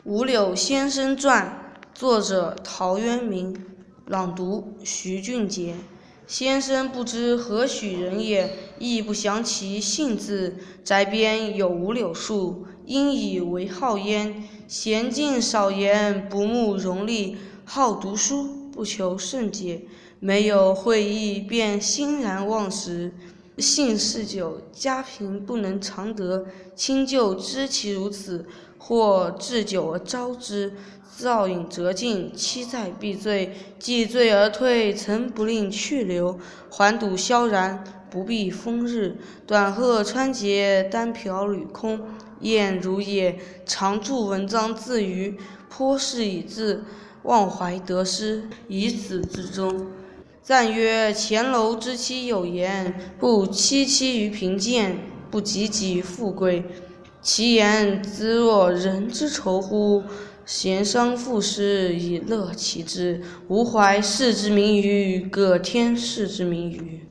《五柳先生传》作者陶渊明，朗读徐俊杰。先生不知何许人也，亦不详其姓字。宅边有五柳树，因以为号焉。娴静少言，不慕荣利，好读书，不求甚解。没有会意，便欣然忘食。性嗜酒，家贫不能常得。亲旧知其如此，或置酒而招之，造饮辄尽，期在必醉。既醉而退，曾不令去留。还赌萧然，不避风日。短鹤穿节，单瓢履空。燕如也，常著文章自娱。颇是以自，忘怀得失，以此自终。赞曰：前楼之妻有言，不戚戚于贫贱，不汲汲于富贵。其言兹若人之仇乎？贤商赋诗以乐其志，吾怀士之名于，葛天士之名于？